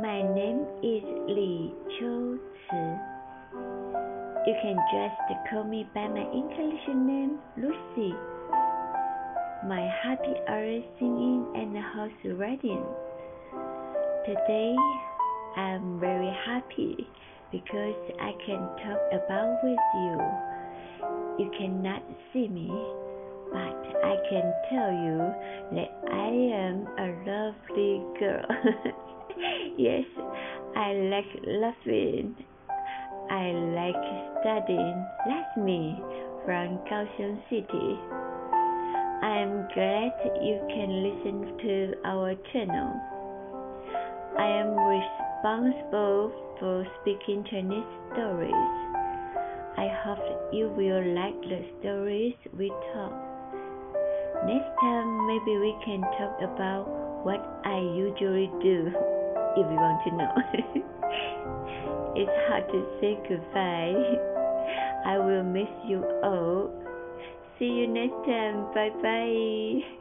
My name is Li Qiu Ci. You can just call me by my English name, Lucy. My happy hour singing and horse riding. Today, I'm very happy because I can talk about with you. You cannot see me, but I can tell you that I am a lovely girl. yes, I like laughing. I like studying. That's me from Kaohsiung City. I'm glad you can listen to our channel. I am responsible for speaking Chinese stories. I hope you will like the stories we talk. Next time, maybe we can talk about what I usually do, if you want to know. it's hard to say goodbye. I will miss you all. See you next time. Bye bye.